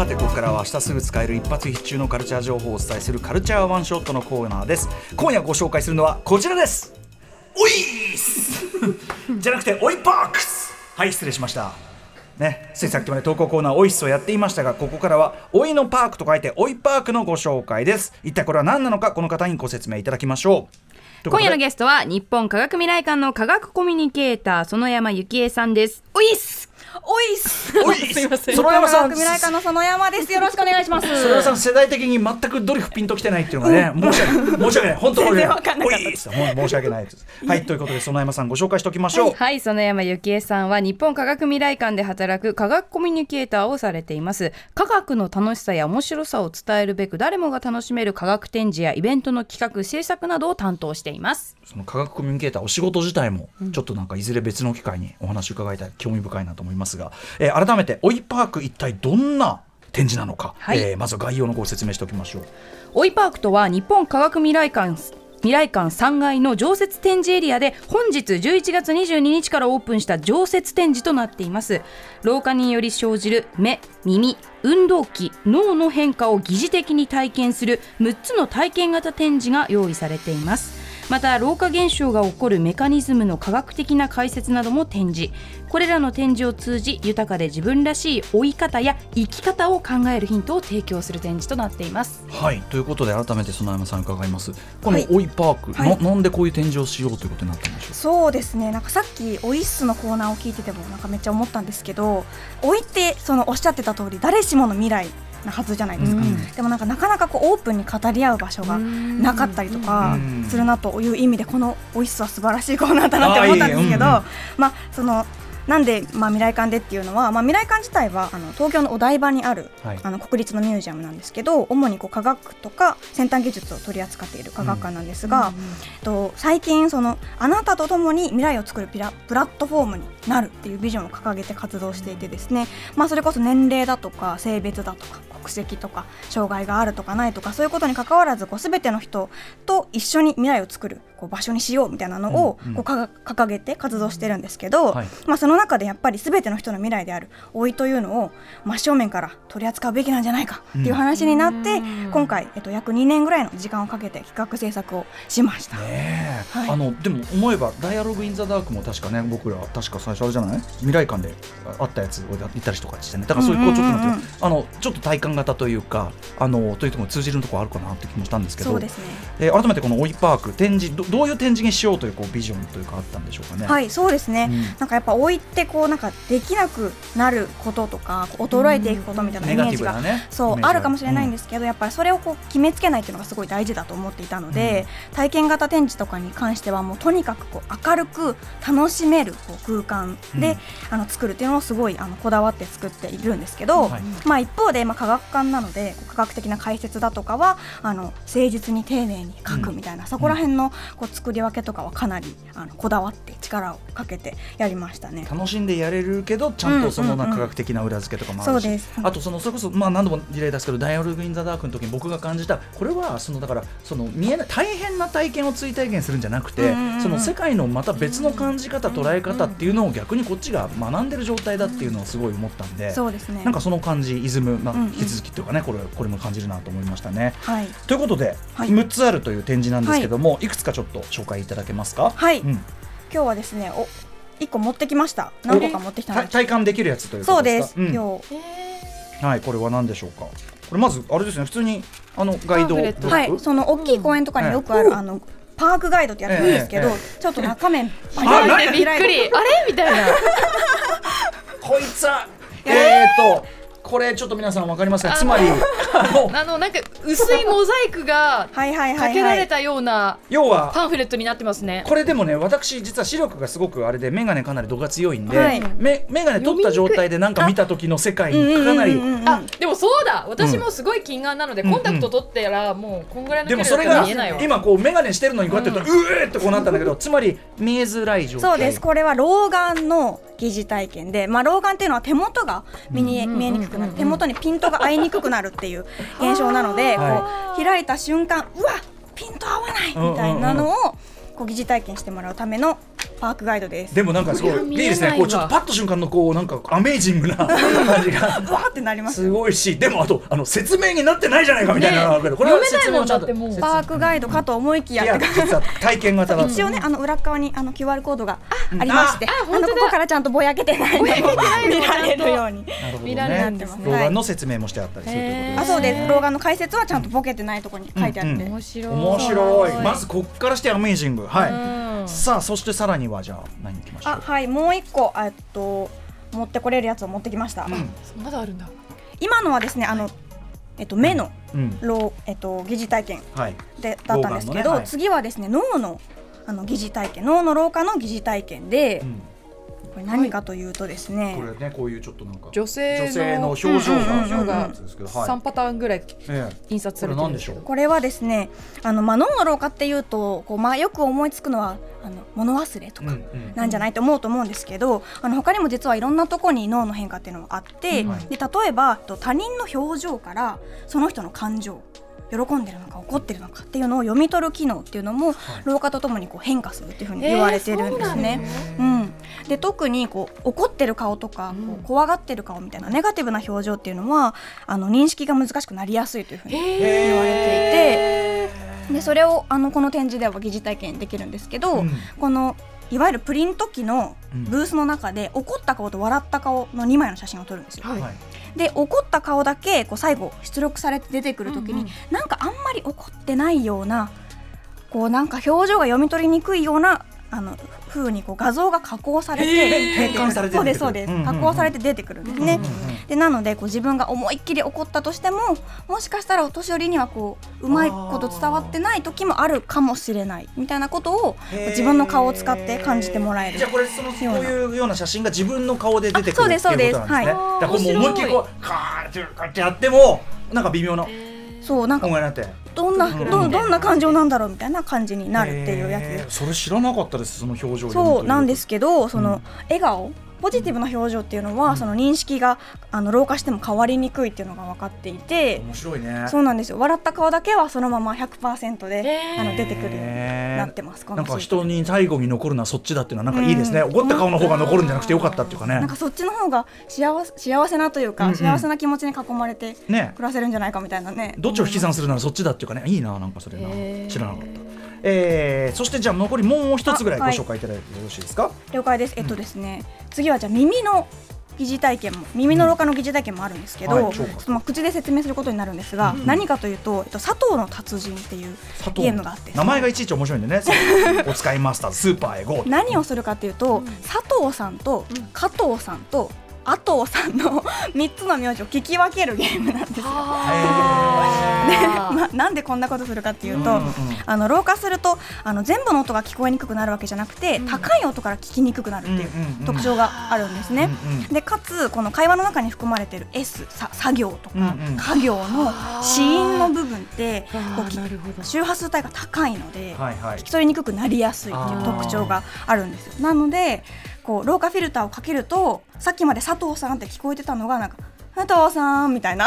さてここからは明日すぐ使える一発必中のカルチャー情報をお伝えするカルチャーワンショットのコーナーです。今夜ご紹介するのはこちらです。おいーす！じゃなくておいパークス！はい失礼しました。ね、ついさっきまで投稿コーナーオイスをやっていましたがここからはおいのパークと書いておいパークのご紹介です。一体これは何なのかこの方にご説明いただきましょう。今夜のゲストは日本科学未来館の科学コミュニケーター園山幸恵さんです。おいっす！おいっす。おいす。いません。園山さん。未来館の園山です。よろしくお願いします。それはさん世代的に全くドリフピンときてないっていうのがね、申し訳ない。申し訳ない。本当これ全然わかんなかった。おいです申し訳ないです。はいということで園山さんご紹介しておきましょう、はい園山幸恵さんは日本科学未来館で働く科学コミュニケーターをされています。科学の楽しさや面白さを伝えるべく誰もが楽しめる科学展示やイベントの企画制作などを担当しています。その科学コミュニケーターお仕事自体もちょっとなんかいずれ別の機会にお話伺いたい興味深いなと思いますが、えー改めておいパーク一体どんな展示なのか、はい。えーまずは概要のご説明しておきましょう。おいパークとは日本科学未来館未来館3階の常設展示エリアで本日11月22日からオープンした常設展示となっています。老化により生じる目耳運動器脳の変化を疑似的に体験する6つの体験型展示が用意されていますまた老化現象が起こるメカニズムの科学的な解説なども展示。これらの展示を通じ豊かで自分らしい老い方や生き方を考えるヒントを提供する展示となっています。はい。ということで改めて園山さん伺います。このはい。パーク、はい。ななんでこういう展示をしようということになったんでしょう？そうですね。なんかさっきオイッスのコーナーを聞いててもなんかめっちゃ思ったんですけど、おいってそのおっしゃってた通り誰しもの未来なはずじゃないですか。うん。でもなんかなかなかこうオープンに語り合う場所がなかったりとかうん。するなという意味でこのオイッスは素晴らしいコーナーだなって思ったんですけど、まあそのなんで、まあ、未来館でっていうのは、まあ、未来館自体はあの東京のお台場にある、はい。あの国立のミュージアムなんですけど主にこう科学とか先端技術を取り扱っている科学館なんですが、えっと最近そのあなたと共に未来を作るピラプラットフォームになるっていうビジョンを掲げて活動していてですね、まあ、それこそ年齢だとか性別だとか国籍とか障害があるとかないとかそういうことに関わらずこう全ての人と一緒に未来を作るこう場所にしようみたいなのをうんうんこうか掲げて活動してるんですけど、はいまあ、その中でやっぱり全ての人の未来である老いというのを真正面から取り扱うべきなんじゃないかっていう話になって、うん。今回、えっと、約2年ぐらいの時間をかけて企画制作をしました。ねえ、はい。あのでも思えば「ダイアログ・イン・ザ・ダーク」も確かね僕ら確か最初あれじゃない？未来館であったやつをやったりとかしてね。だからそういうこうちょっとなんていうのうんうんあのちょっと体感型というかあのというところに通じるところあるかなって気もしたんですけど。そうですね。えー改めてこの「おいパーク」展示どどういう展示にしようというこうビジョンというかあったんでしょうかね？はいそうですね、うん。なんかやっぱ老いってこうなんかできなくなることとか衰えていくことみたいなイメージが、そうあるかもしれないんですけど、やっぱりそれをこう決めつけないっていうのがすごい大事だと思っていたので、体験型展示とかに関してはもうとにかくこう明るく楽しめるこう空間で、うん。あの作るっていうのをすごいあのこだわって作っているんですけど、はい。まあ、一方で、まあ、科学館なので科学的な解説だとかはあの誠実に丁寧に書くみたいな、そこら辺のこう作り分けとかはかなりあのこだわって力をかけてやりましたね。楽しんでやれるけどちゃんとそのな科学的な裏付けとかもあるし、あとそのそれこそまあ何度も事例出すけど「ダイアログ・イン・ザ・ダーク」の時に僕が感じたこれはそのだからその見えない大変な体験を追体験するんじゃなくて、うんうんうん。その世界のまた別の感じ方捉え方っていうのを逆にこっちが学んでる状態だっていうのをすごい思ったんで、そうですね。なんかその感じイズム、まあ引き続きっていうかねこれこれも感じるなと思いましたね。はい、ということで、はい。6つあるという展示なんですけども、い、くつかちょっと紹介いただけますか？はい。うん。今日はですねお一個持ってきました。何個か持ってきた体感できるやつというこそうです。うん。今日。はい、これは何でしょうか？これまずあれですね、普通にあのガイドはいその大きい公園とかによくある、あのパークガイドってやつなんですけど、ええ。ちょっと中面パあリッ何びっくり。あれ？みたいな。こいつは、えーっと、これちょっと皆さんわかりますか？つまり、あのなんか薄いモザイクがかはいけられたような要は。パンフレットになってますね。これでもね私実は視力がすごくあれで眼鏡かなり度が強いんで、はい。め眼鏡取った状態でなんか見た時の世界にかなり。あでもそうだ。私もすごい近眼なので、うん。コンタクト取ったらもうこんぐらいの距離だったでもそれがら見えないわ。今こう眼鏡してるのにこうやってると、うえーってこうなったんだけどつまり見えづらい状態。そうです。これは老眼の疑似体験で、まあ、老眼っていうのは手元が見に、見えにくくなる。手元にピントが合いにくくなるっていう現象なのでこはう開いた瞬間うわピント合わないみたいなのをこう疑似体験してもらうためのパークガイドです。でもなんかすごいいいですね。こうちょっとパッと瞬間のこうなんかアメージングな感じが。わーってなりますすごいしでもあとあの説明になってないじゃないかみたいなのがあるけどこれは読めないもん説明をちゃんとだってもう説パークガイドかと思いきや。いやって実は体験型だ一応ねあの裏側にあの QR コードがありましてあ本当だ。のここからちゃんとぼやけてないのを見られるように。なるほど見られるんですね。老眼の説明もしてあったりするということですあそうです。老眼の解説はちゃんとボケてないところに書いてあって、うん。うん面白い。面白いまずこっからしてアメージング。はい、うん。さあそしてさらにはじゃあ何いきましょう？あはいもう一個えっと持ってこれるやつを持ってきました、うん。まだあるんだ。今のはですねあのえっと目のうえっと疑似体験はい。でだったんですけど、次はですね脳のあの疑似体験脳の老化の疑似体験で、うんこれ何かというとですね、これねこういうちょっとなんか女性の女性の表情うんうんうん。がうんあるやつですけどはい。3パターンぐらいええ。印刷されてる。んですけどここれはですねあの、まあ、脳の老化っていうとこう、まあ、よく思いつくのはあの物忘れとかなんじゃないと思うと思うんですけどあの他にも実はいろんなところに脳の変化っていうのがあって、うん。で例えばと他人の表情からその人の感情喜んでるのか怒ってるのかっていうのを読み取る機能っていうのも、老化とともにこう変化するっていうふうに言われてるんですね。うん、で特にこう怒ってる顔とか、こう怖がってる顔みたいなネガティブな表情っていうのはあの認識が難しくなりやすいというふうに言われていてでそれをあのこの展示では疑似体験できるんですけど、うん。このいわゆるプリント機のうん。ブースの中で怒った顔と笑った顔の2枚の写真を撮るんですよ。はい。はいで怒った顔だけこう最後出力されて出てくるときに、うんうん。なんかあんまり怒ってないようなこうなんか表情が読み取りにくいようなあの風にこう画像が加工されてへー。出てくる。変換されてそうですそうです、うんうんうん。加工されて出てくるんですね。うんうんうん。でなのでこう自分が思いっきり怒ったとしてももしかしたらお年寄りにはこううまいこと伝わってない時もあるかもしれない。みたいなことを自分の顔を使って感じてもらえる。じゃあこれそのこういうような写真が自分の顔で出てくるっていうあそうでとなんですね。そうですはいだからもう思いっきりこうカーってやってやってもなんか微妙なそうなんか音がになってどんなうん。どどんな感情なんだろうみたいな感じになるっていうやつ。それ知らなかったですその表情そうるなんですけどその、うん。笑顔ポジティブな表情っていうのは、その認識があの老化しても変わりにくいっていうのが分かっていて、面白いね。そうなんですよ。笑った顔だけはそのまま100%で、へー。あの出てくるようにへーなってますこなんか人に最後に残るのはそっちだっていうのはなんかいいですね。うん。怒った顔の方が残るんじゃなくてよかったっていうかね。なん。かそっちの方が幸せ幸せなというか、うんうん幸せな気持ちに囲まれてね。暮らせるんじゃないかみたいなね。どっちを引き算するならそっちだっていうかね。いいななんかそれな。知らなかった。えー、そしてじゃあ残りもう一つぐらいご紹介いただいてよろしいですか？了解です。えっとですね、次はじゃあ耳の疑似体験も耳の老化の疑似体験もあるんですけど、はいちょっとまあ口で説明することになるんですが、うん。何かというと、えっと、佐藤の達人っていうゲームがあって名前がいちいち面白いんでね。お使いマスターズ。スーパーへ GO。何をするかというと、佐藤さんと加藤さんと阿藤さんの3つの名字を聞き分けるゲームなんですよ。あー。まあ、なんでこんなことするかっていうと、うんうんうん。あの老化するとあの全部の音が聞こえにくくなるわけじゃなくて、うん。高い音から聞きにくくなるっていう特徴があるんですね。うんうんでかつこの会話の中に含まれている S さ作業とか、うんうん。家業の子音の部分ってこう周波数帯が高いので、はいはい。聞き取りにくくなりやすいっていう特徴があるんですよ。なのでこう老化フィルターをかけるとさっきまで佐藤さんって聞こえてたのがなんか佐藤さんみたいな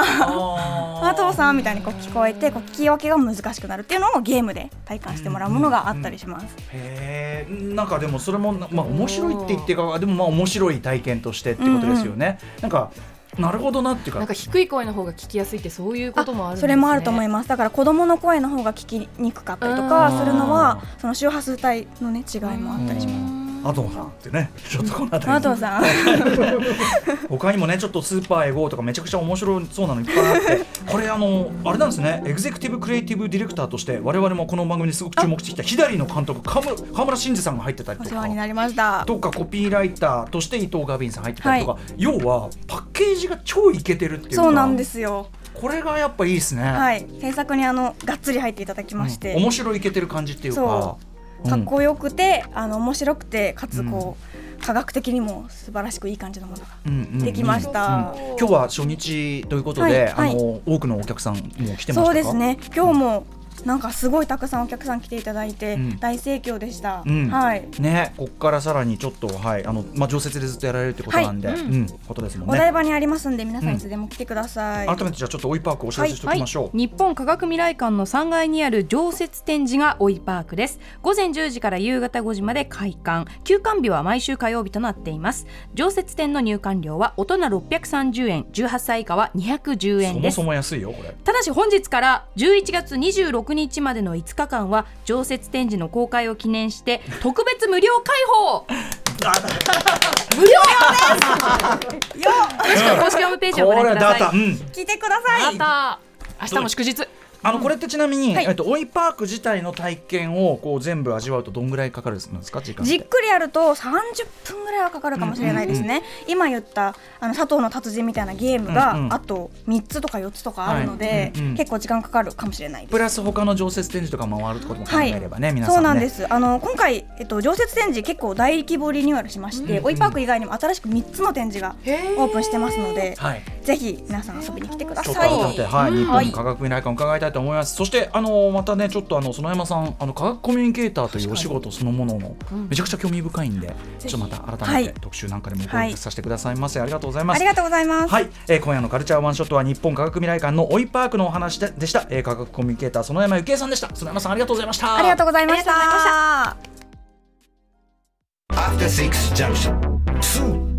佐藤さんみたいにこう聞こえてこう聞き分けが難しくなるっていうのをゲームで体感してもらうものがあったりします。へえなんかでもそれもなまあ面白いって言ってかでもまあ面白い体験としてってことですよね、なんかなるほどなっていうかなんか低い声の方が聞きやすいってそういうこともあるねそれもあると思いますだから子供の声の方が聞きにくかったりとかするのはその周波数帯のね違いもあったりします。アドさんってね ちょっとこの辺。り佐藤さん。他にもねちょっとスーパーエゴとかめちゃくちゃ面白そうなのいっぱいあってこれあのあれなんですね。エグゼクティブクリエイティブディレクターとして我々もこの番組にすごく注目してきた左の監督川村真司さんが入ってたりおとか。世話になりました。とかコピーライターとして伊藤ガビンさん入ってたりとか、要はパッケージが超イケてるっていうか。そうなんですよ。これがやっぱいいですね、はい、制作にあのがっつり入っていただきまして、うん。面白いイケてる感じっていうか。そかっこよくて、あの面白くてかつこう、科学的にも素晴らしくいい感じのものがうんうんうん。できました。今日は初日ということで、はいはい。あの多くのお客さんも来てましたか？そうですね。今日もなんかすごいたくさんお客さん来ていただいて、うん。大盛況でした、うん。はい。ねこっからさらにちょっとはいあのまあ常設でずっとやられるってことなんで、はい。うんことですもんお台ね場にありますんで皆さんいつでも来てください、改めてじゃあちょっと追いパークお知らせしておきましょう、日本科学未来館の3階にある常設展示がオイパークです。午前10時から夕方5時まで開館。休館日は毎週火曜日となっています。常設展の入館料は大人630円。18歳以下は210円です。そもそも安いよこれ。ただし本日から11月26日までの5日間は常設展示の公開を記念して 特別無料開放。無料です。よ公式ホームページをご覧ください。うん。来てください。明日も祝日あのこれってちなみに、はい。えっと追いパーク自体の体験をこう全部味わうとどんぐらいかかるんですか？時間じっくりやると30分ぐらいはかかるかもしれないですね、今言ったあの佐藤の達人みたいなゲームが、うんうん。あと3つとか4つとかあるので、はい。うんうん結構時間かかるかもしれないプラス他の常設展示とか回るってことも考えればね、皆さんね。そうなんです。あの今回、えっと、常設展示結構大規模リニューアルしまして、うんオイパーク以外にも新しく3つの展示がオープンしてますので、はいぜひ皆さん遊びに来てくだちょっとさい。はい、うん日本科学未来館伺いたいと思います。そして、あの、またね、ちょっと、あの、園山さん、あの、科学コミュニケーターというお仕事そのものの。めちゃくちゃ興味深いんで、ちょっとまた改めてはい特集なんかでもご一させてくださいませ。ありがとうございます。ありがとうございます。はい、えー今夜のカルチャーワンショットは日本科学未来館のオイパークのお話ででした、えー科学コミュニケーター園山幸恵さんでした園山さんありがとうございましたありがとうございました。After Six Junction. Soon.